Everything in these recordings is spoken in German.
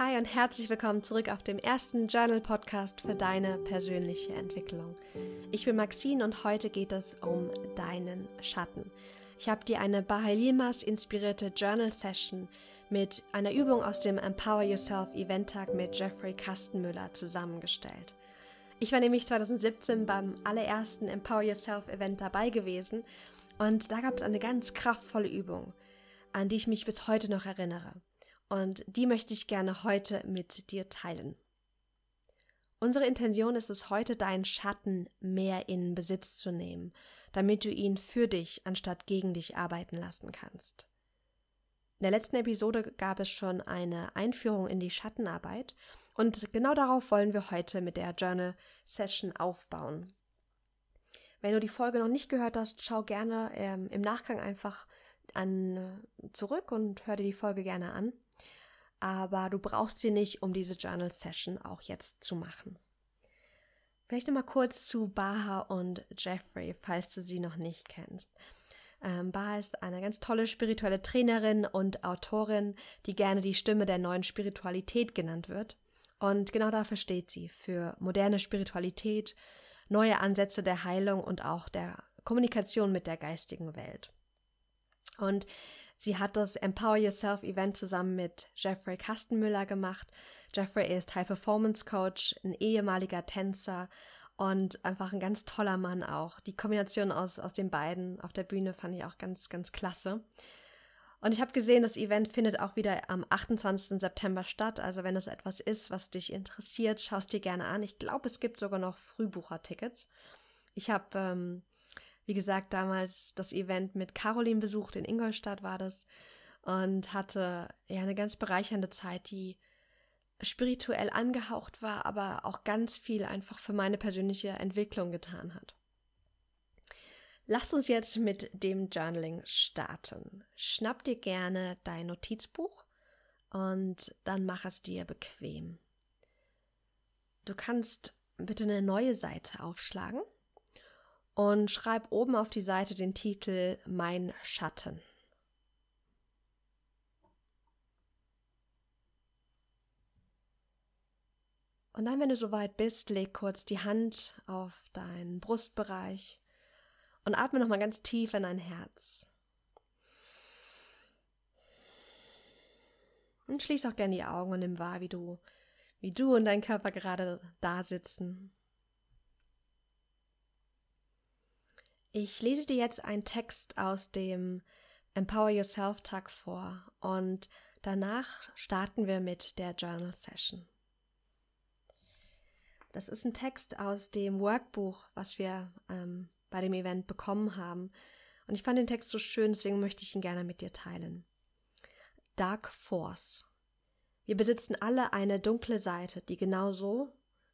Hi und herzlich willkommen zurück auf dem ersten Journal Podcast für deine persönliche Entwicklung. Ich bin Maxine und heute geht es um deinen Schatten. Ich habe dir eine Bahalimas inspirierte Journal Session mit einer Übung aus dem Empower Yourself Event Tag mit Jeffrey Kastenmüller zusammengestellt. Ich war nämlich 2017 beim allerersten Empower Yourself Event dabei gewesen und da gab es eine ganz kraftvolle Übung, an die ich mich bis heute noch erinnere und die möchte ich gerne heute mit dir teilen. Unsere Intention ist es heute, deinen Schatten mehr in Besitz zu nehmen, damit du ihn für dich anstatt gegen dich arbeiten lassen kannst. In der letzten Episode gab es schon eine Einführung in die Schattenarbeit und genau darauf wollen wir heute mit der Journal Session aufbauen. Wenn du die Folge noch nicht gehört hast, schau gerne ähm, im Nachgang einfach an, zurück und hör dir die Folge gerne an aber du brauchst sie nicht, um diese Journal Session auch jetzt zu machen. Vielleicht nochmal kurz zu Baha und Jeffrey, falls du sie noch nicht kennst. Ähm, Baha ist eine ganz tolle spirituelle Trainerin und Autorin, die gerne die Stimme der neuen Spiritualität genannt wird. Und genau dafür steht sie, für moderne Spiritualität, neue Ansätze der Heilung und auch der Kommunikation mit der geistigen Welt. Und Sie hat das Empower Yourself Event zusammen mit Jeffrey Kastenmüller gemacht. Jeffrey ist High Performance Coach, ein ehemaliger Tänzer und einfach ein ganz toller Mann auch. Die Kombination aus, aus den beiden auf der Bühne fand ich auch ganz, ganz klasse. Und ich habe gesehen, das Event findet auch wieder am 28. September statt. Also wenn es etwas ist, was dich interessiert, schaust dir gerne an. Ich glaube, es gibt sogar noch Frühbuchertickets. Ich habe ähm, wie gesagt, damals das Event mit Caroline besucht, in Ingolstadt war das, und hatte ja eine ganz bereichernde Zeit, die spirituell angehaucht war, aber auch ganz viel einfach für meine persönliche Entwicklung getan hat. Lass uns jetzt mit dem Journaling starten. Schnapp dir gerne dein Notizbuch und dann mach es dir bequem. Du kannst bitte eine neue Seite aufschlagen und schreib oben auf die Seite den Titel Mein Schatten. Und dann, wenn du soweit bist, leg kurz die Hand auf deinen Brustbereich und atme nochmal ganz tief in dein Herz. Und schließ auch gerne die Augen und nimm wahr, wie du, wie du und dein Körper gerade da sitzen. Ich lese dir jetzt einen Text aus dem Empower Yourself Tag vor und danach starten wir mit der Journal Session. Das ist ein Text aus dem Workbuch, was wir ähm, bei dem Event bekommen haben. Und ich fand den Text so schön, deswegen möchte ich ihn gerne mit dir teilen. Dark Force. Wir besitzen alle eine dunkle Seite, die genauso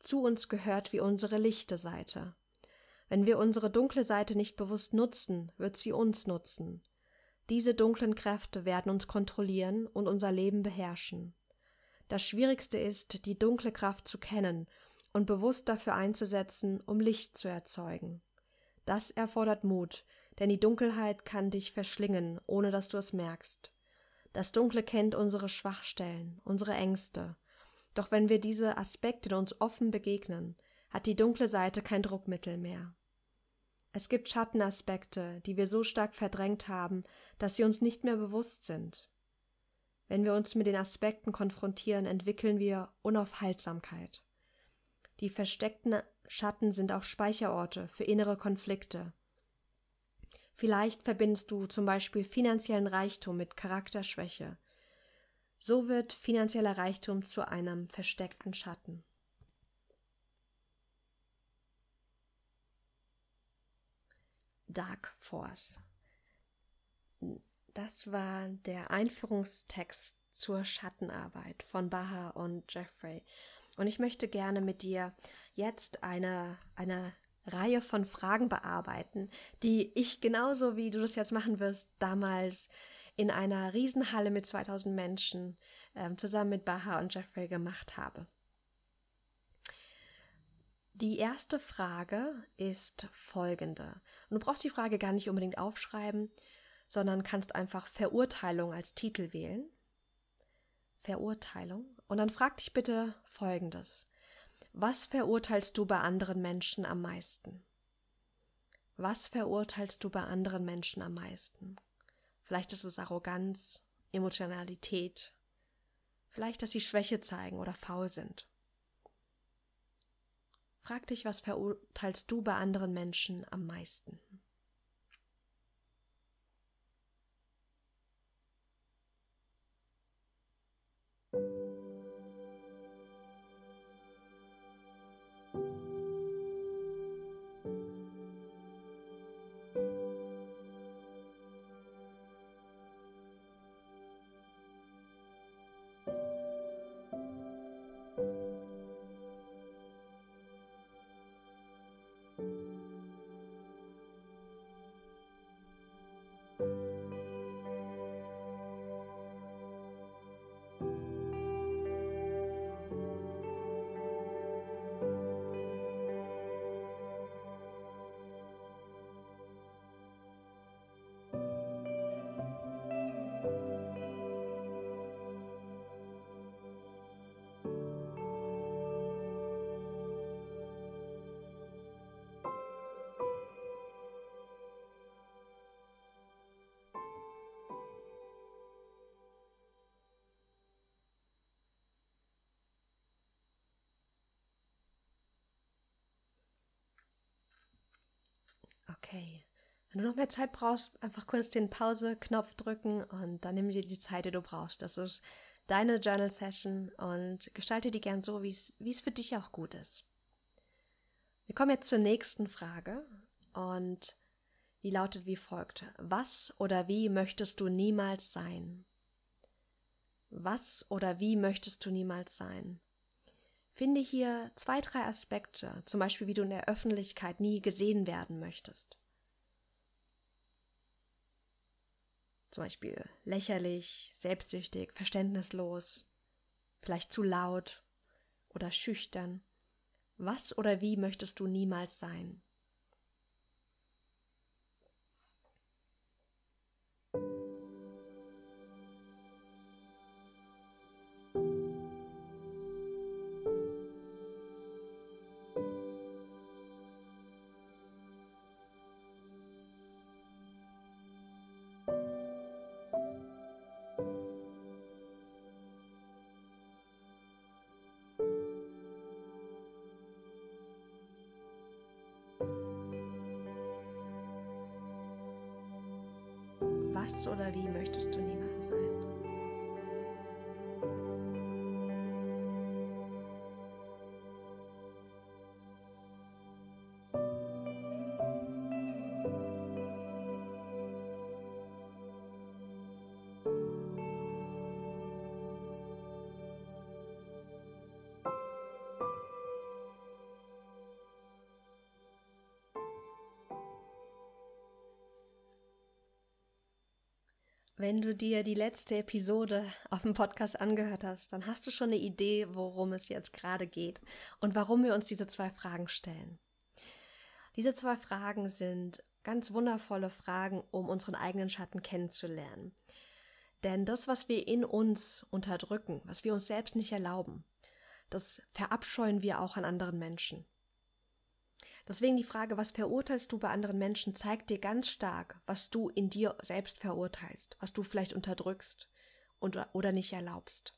zu uns gehört wie unsere lichte Seite. Wenn wir unsere dunkle Seite nicht bewusst nutzen, wird sie uns nutzen. Diese dunklen Kräfte werden uns kontrollieren und unser Leben beherrschen. Das Schwierigste ist, die dunkle Kraft zu kennen und bewusst dafür einzusetzen, um Licht zu erzeugen. Das erfordert Mut, denn die Dunkelheit kann dich verschlingen, ohne dass du es merkst. Das Dunkle kennt unsere Schwachstellen, unsere Ängste. Doch wenn wir diese Aspekte uns offen begegnen, hat die dunkle Seite kein Druckmittel mehr. Es gibt Schattenaspekte, die wir so stark verdrängt haben, dass sie uns nicht mehr bewusst sind. Wenn wir uns mit den Aspekten konfrontieren, entwickeln wir Unaufhaltsamkeit. Die versteckten Schatten sind auch Speicherorte für innere Konflikte. Vielleicht verbindest du zum Beispiel finanziellen Reichtum mit Charakterschwäche. So wird finanzieller Reichtum zu einem versteckten Schatten. Dark Force. Das war der Einführungstext zur Schattenarbeit von Baha und Jeffrey. Und ich möchte gerne mit dir jetzt eine, eine Reihe von Fragen bearbeiten, die ich genauso wie du das jetzt machen wirst, damals in einer Riesenhalle mit 2000 Menschen äh, zusammen mit Baha und Jeffrey gemacht habe. Die erste Frage ist folgende. Und du brauchst die Frage gar nicht unbedingt aufschreiben, sondern kannst einfach Verurteilung als Titel wählen. Verurteilung. Und dann frag dich bitte Folgendes. Was verurteilst du bei anderen Menschen am meisten? Was verurteilst du bei anderen Menschen am meisten? Vielleicht ist es Arroganz, Emotionalität, vielleicht, dass sie Schwäche zeigen oder faul sind. Frag dich, was verurteilst du bei anderen Menschen am meisten? Okay. Wenn du noch mehr Zeit brauchst, einfach kurz den Pause-Knopf drücken und dann nimm dir die Zeit, die du brauchst. Das ist deine Journal-Session und gestalte die gern so, wie es für dich auch gut ist. Wir kommen jetzt zur nächsten Frage und die lautet wie folgt. Was oder wie möchtest du niemals sein? Was oder wie möchtest du niemals sein? Finde hier zwei, drei Aspekte, zum Beispiel wie du in der Öffentlichkeit nie gesehen werden möchtest. Zum Beispiel lächerlich, selbstsüchtig, verständnislos, vielleicht zu laut oder schüchtern. Was oder wie möchtest du niemals sein? Du niemals Wenn du dir die letzte Episode auf dem Podcast angehört hast, dann hast du schon eine Idee, worum es jetzt gerade geht und warum wir uns diese zwei Fragen stellen. Diese zwei Fragen sind ganz wundervolle Fragen, um unseren eigenen Schatten kennenzulernen. Denn das, was wir in uns unterdrücken, was wir uns selbst nicht erlauben, das verabscheuen wir auch an anderen Menschen. Deswegen die Frage, was verurteilst du bei anderen Menschen, zeigt dir ganz stark, was du in dir selbst verurteilst, was du vielleicht unterdrückst und, oder nicht erlaubst.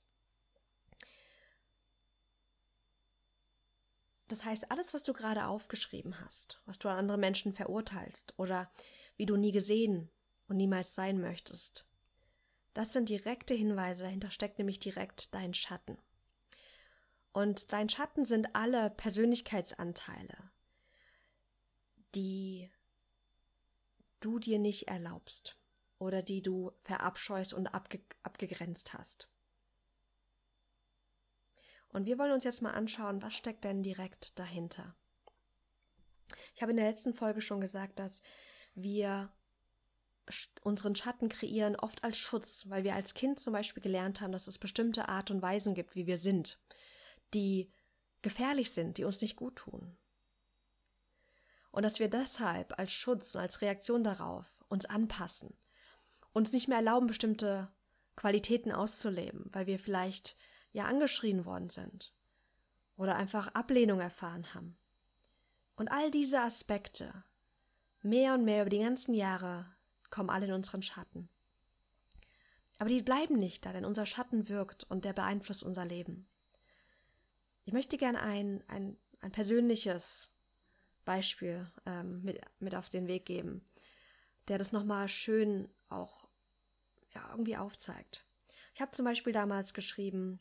Das heißt, alles, was du gerade aufgeschrieben hast, was du an anderen Menschen verurteilst oder wie du nie gesehen und niemals sein möchtest, das sind direkte Hinweise, dahinter steckt nämlich direkt dein Schatten. Und dein Schatten sind alle Persönlichkeitsanteile, die du dir nicht erlaubst oder die du verabscheust und abge abgegrenzt hast. Und wir wollen uns jetzt mal anschauen, was steckt denn direkt dahinter. Ich habe in der letzten Folge schon gesagt, dass wir unseren Schatten kreieren oft als Schutz, weil wir als Kind zum Beispiel gelernt haben, dass es bestimmte Art und Weisen gibt, wie wir sind, die gefährlich sind, die uns nicht gut tun und dass wir deshalb als Schutz und als Reaktion darauf uns anpassen, uns nicht mehr erlauben, bestimmte Qualitäten auszuleben, weil wir vielleicht ja angeschrien worden sind oder einfach Ablehnung erfahren haben. Und all diese Aspekte, mehr und mehr über die ganzen Jahre, kommen alle in unseren Schatten. Aber die bleiben nicht da, denn unser Schatten wirkt und der beeinflusst unser Leben. Ich möchte gerne ein, ein, ein persönliches Beispiel ähm, mit, mit auf den Weg geben, der das nochmal schön auch ja, irgendwie aufzeigt. Ich habe zum Beispiel damals geschrieben,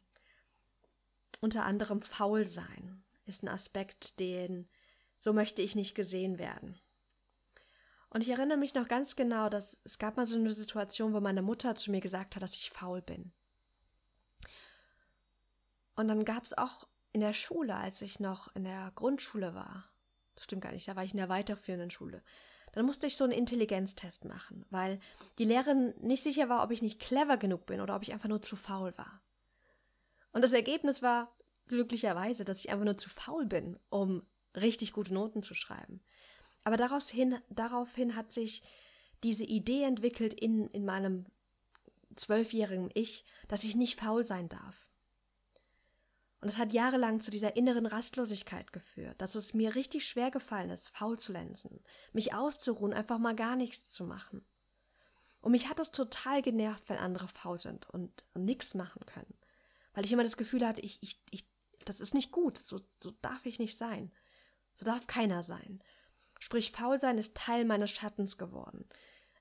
unter anderem faul sein ist ein Aspekt, den so möchte ich nicht gesehen werden. Und ich erinnere mich noch ganz genau, dass es gab mal so eine Situation, wo meine Mutter zu mir gesagt hat, dass ich faul bin. Und dann gab es auch in der Schule, als ich noch in der Grundschule war, das stimmt gar nicht, da war ich in der weiterführenden Schule, dann musste ich so einen Intelligenztest machen, weil die Lehrerin nicht sicher war, ob ich nicht clever genug bin oder ob ich einfach nur zu faul war. Und das Ergebnis war glücklicherweise, dass ich einfach nur zu faul bin, um richtig gute Noten zu schreiben. Aber daraus hin, daraufhin hat sich diese Idee entwickelt in, in meinem zwölfjährigen Ich, dass ich nicht faul sein darf. Und es hat jahrelang zu dieser inneren Rastlosigkeit geführt, dass es mir richtig schwer gefallen ist, faul zu lenzen, mich auszuruhen, einfach mal gar nichts zu machen. Und mich hat es total genervt, wenn andere faul sind und, und nichts machen können. Weil ich immer das Gefühl hatte, ich, ich, ich, das ist nicht gut, so, so darf ich nicht sein. So darf keiner sein. Sprich, faul sein ist Teil meines Schattens geworden.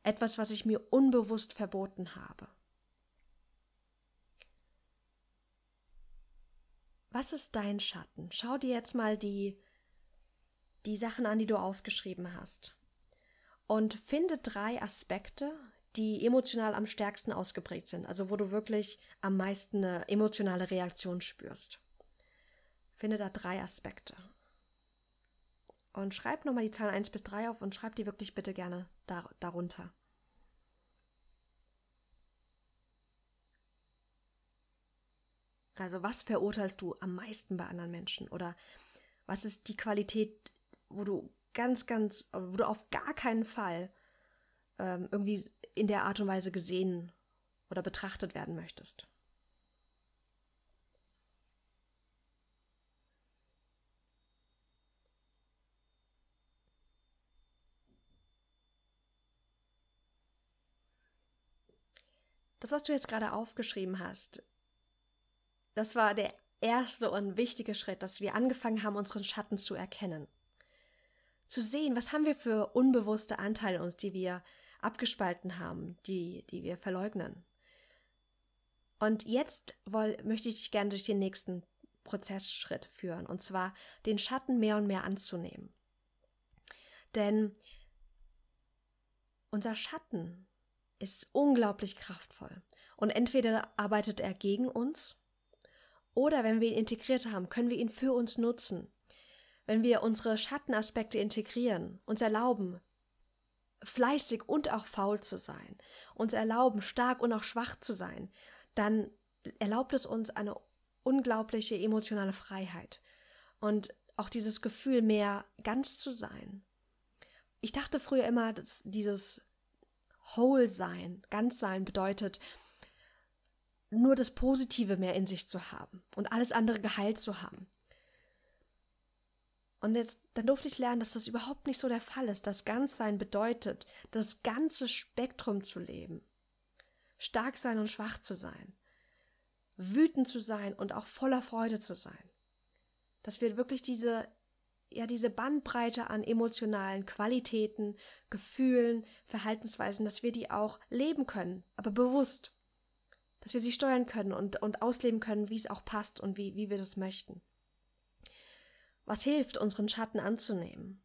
Etwas, was ich mir unbewusst verboten habe. Was ist dein Schatten? Schau dir jetzt mal die, die Sachen an, die du aufgeschrieben hast. Und finde drei Aspekte, die emotional am stärksten ausgeprägt sind, also wo du wirklich am meisten eine emotionale Reaktion spürst. Finde da drei Aspekte. Und schreib nochmal die Zahlen 1 bis 3 auf und schreib die wirklich bitte gerne dar darunter. Also was verurteilst du am meisten bei anderen Menschen? Oder was ist die Qualität, wo du ganz, ganz, wo du auf gar keinen Fall ähm, irgendwie in der Art und Weise gesehen oder betrachtet werden möchtest? Das, was du jetzt gerade aufgeschrieben hast, das war der erste und wichtige Schritt, dass wir angefangen haben, unseren Schatten zu erkennen. Zu sehen, was haben wir für unbewusste Anteile in uns, die wir abgespalten haben, die, die wir verleugnen. Und jetzt woll, möchte ich dich gerne durch den nächsten Prozessschritt führen, und zwar den Schatten mehr und mehr anzunehmen. Denn unser Schatten ist unglaublich kraftvoll. Und entweder arbeitet er gegen uns oder wenn wir ihn integriert haben, können wir ihn für uns nutzen. Wenn wir unsere Schattenaspekte integrieren, uns erlauben, fleißig und auch faul zu sein, uns erlauben, stark und auch schwach zu sein, dann erlaubt es uns eine unglaubliche emotionale Freiheit und auch dieses Gefühl, mehr ganz zu sein. Ich dachte früher immer, dass dieses Whole sein, ganz sein bedeutet, nur das Positive mehr in sich zu haben und alles andere geheilt zu haben. Und jetzt, dann durfte ich lernen, dass das überhaupt nicht so der Fall ist. Das Ganzsein bedeutet, das ganze Spektrum zu leben. Stark sein und schwach zu sein. Wütend zu sein und auch voller Freude zu sein. Dass wir wirklich diese, ja, diese Bandbreite an emotionalen Qualitäten, Gefühlen, Verhaltensweisen, dass wir die auch leben können, aber bewusst dass wir sie steuern können und, und ausleben können, wie es auch passt und wie, wie wir das möchten. Was hilft, unseren Schatten anzunehmen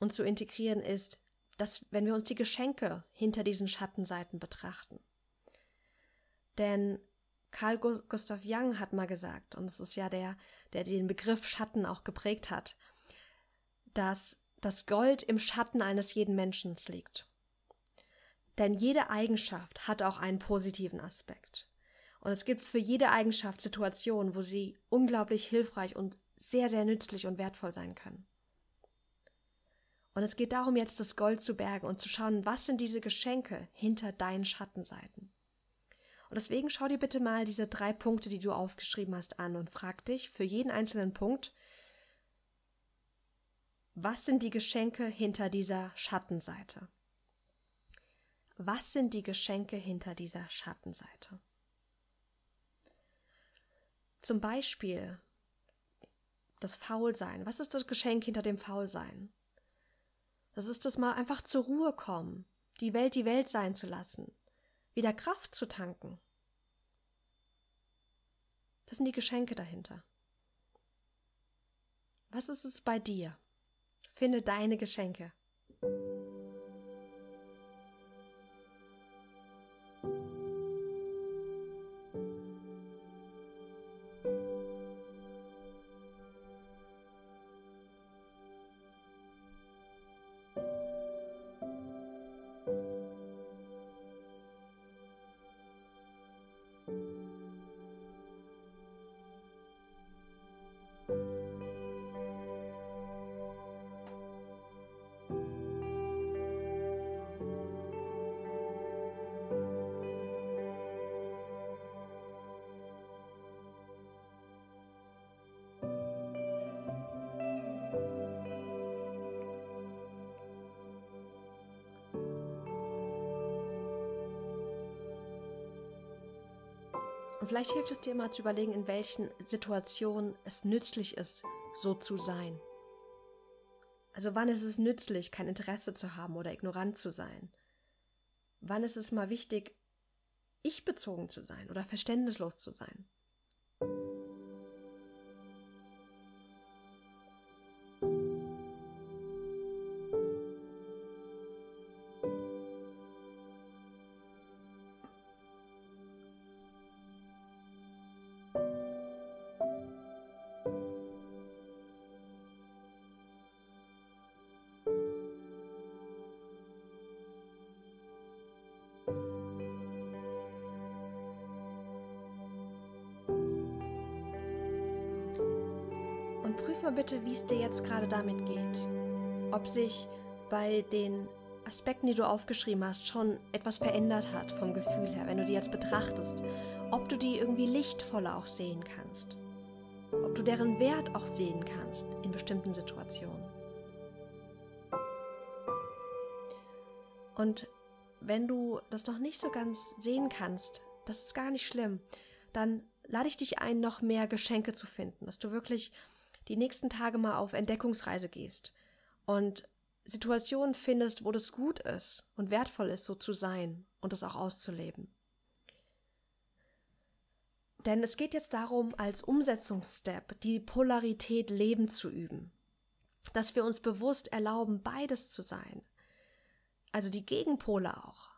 und zu integrieren, ist, dass, wenn wir uns die Geschenke hinter diesen Schattenseiten betrachten. Denn Carl Gustav Jung hat mal gesagt, und es ist ja der, der den Begriff Schatten auch geprägt hat, dass das Gold im Schatten eines jeden Menschen liegt. Denn jede Eigenschaft hat auch einen positiven Aspekt. Und es gibt für jede Eigenschaft Situationen, wo sie unglaublich hilfreich und sehr, sehr nützlich und wertvoll sein können. Und es geht darum, jetzt das Gold zu bergen und zu schauen, was sind diese Geschenke hinter deinen Schattenseiten. Und deswegen schau dir bitte mal diese drei Punkte, die du aufgeschrieben hast, an und frag dich für jeden einzelnen Punkt, was sind die Geschenke hinter dieser Schattenseite? Was sind die Geschenke hinter dieser Schattenseite? Zum Beispiel das Faulsein. Was ist das Geschenk hinter dem Faulsein? Das ist das mal einfach zur Ruhe kommen, die Welt die Welt sein zu lassen, wieder Kraft zu tanken. Das sind die Geschenke dahinter. Was ist es bei dir? Finde deine Geschenke. Und vielleicht hilft es dir mal zu überlegen, in welchen Situationen es nützlich ist, so zu sein. Also wann ist es nützlich, kein Interesse zu haben oder ignorant zu sein? Wann ist es mal wichtig, ich bezogen zu sein oder verständnislos zu sein? Prüf mal bitte, wie es dir jetzt gerade damit geht. Ob sich bei den Aspekten, die du aufgeschrieben hast, schon etwas verändert hat vom Gefühl her, wenn du die jetzt betrachtest. Ob du die irgendwie lichtvoller auch sehen kannst. Ob du deren Wert auch sehen kannst in bestimmten Situationen. Und wenn du das noch nicht so ganz sehen kannst, das ist gar nicht schlimm, dann lade ich dich ein, noch mehr Geschenke zu finden, dass du wirklich die nächsten Tage mal auf Entdeckungsreise gehst und Situationen findest, wo das gut ist und wertvoll ist, so zu sein und das auch auszuleben. Denn es geht jetzt darum, als Umsetzungsstep die Polarität Leben zu üben. Dass wir uns bewusst erlauben, beides zu sein. Also die Gegenpole auch.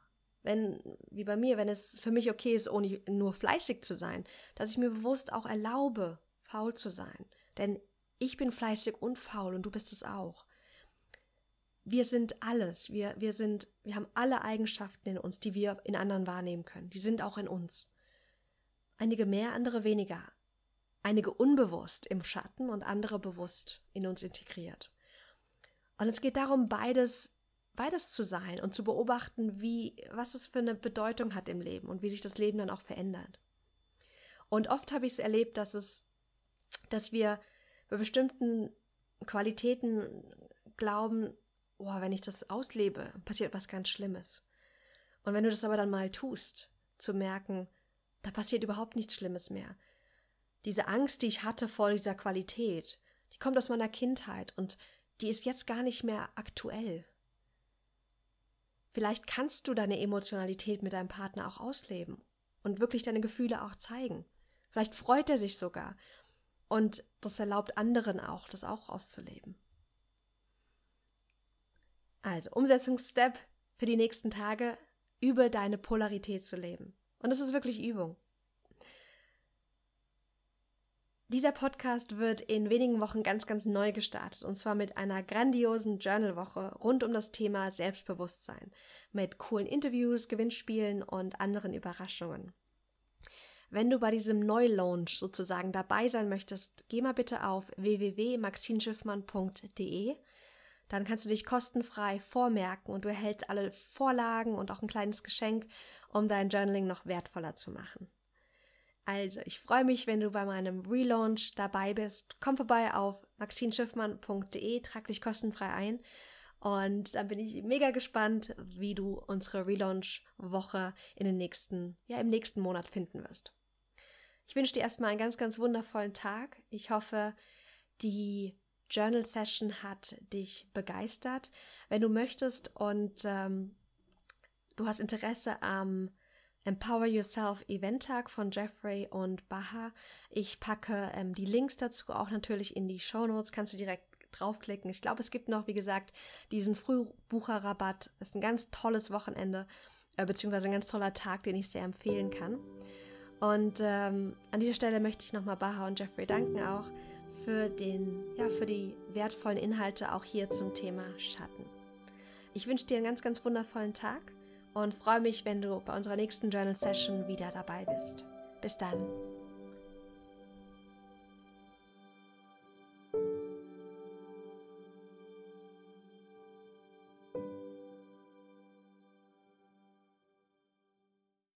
Wenn, wie bei mir, wenn es für mich okay ist, ohne nur fleißig zu sein, dass ich mir bewusst auch erlaube, faul zu sein. Denn ich bin fleißig und faul und du bist es auch. Wir sind alles. Wir, wir sind, wir haben alle Eigenschaften in uns, die wir in anderen wahrnehmen können. Die sind auch in uns. Einige mehr, andere weniger. Einige unbewusst im Schatten und andere bewusst in uns integriert. Und es geht darum, beides, beides zu sein und zu beobachten, wie, was es für eine Bedeutung hat im Leben und wie sich das Leben dann auch verändert. Und oft habe ich es erlebt, dass es, dass wir bei bestimmten Qualitäten glauben, oh, wenn ich das auslebe, passiert was ganz Schlimmes. Und wenn du das aber dann mal tust, zu merken, da passiert überhaupt nichts Schlimmes mehr. Diese Angst, die ich hatte vor dieser Qualität, die kommt aus meiner Kindheit und die ist jetzt gar nicht mehr aktuell. Vielleicht kannst du deine Emotionalität mit deinem Partner auch ausleben und wirklich deine Gefühle auch zeigen. Vielleicht freut er sich sogar und das erlaubt anderen auch, das auch auszuleben. Also, Umsetzungsstep für die nächsten Tage, über deine Polarität zu leben. Und es ist wirklich Übung. Dieser Podcast wird in wenigen Wochen ganz, ganz neu gestartet und zwar mit einer grandiosen Journalwoche rund um das Thema Selbstbewusstsein mit coolen Interviews, Gewinnspielen und anderen Überraschungen. Wenn du bei diesem Neulaunch sozusagen dabei sein möchtest, geh mal bitte auf www.maxinschiffmann.de. dann kannst du dich kostenfrei vormerken und du erhältst alle Vorlagen und auch ein kleines Geschenk, um dein Journaling noch wertvoller zu machen. Also, ich freue mich, wenn du bei meinem Relaunch dabei bist. Komm vorbei auf maxinschiffmann.de, trag dich kostenfrei ein. Und dann bin ich mega gespannt, wie du unsere Relaunch-Woche in den nächsten, ja, im nächsten Monat finden wirst. Ich wünsche dir erstmal einen ganz, ganz wundervollen Tag. Ich hoffe, die Journal Session hat dich begeistert. Wenn du möchtest und ähm, du hast Interesse am Empower Yourself Event-Tag von Jeffrey und Baha. Ich packe ähm, die Links dazu auch natürlich in die Show Notes. Kannst du direkt draufklicken. Ich glaube, es gibt noch, wie gesagt, diesen Frühbucherrabatt. Das ist ein ganz tolles Wochenende, äh, beziehungsweise ein ganz toller Tag, den ich sehr empfehlen kann. Und ähm, an dieser Stelle möchte ich nochmal Baha und Jeffrey danken auch für, den, ja, für die wertvollen Inhalte auch hier zum Thema Schatten. Ich wünsche dir einen ganz, ganz wundervollen Tag und freue mich, wenn du bei unserer nächsten Journal Session wieder dabei bist. Bis dann.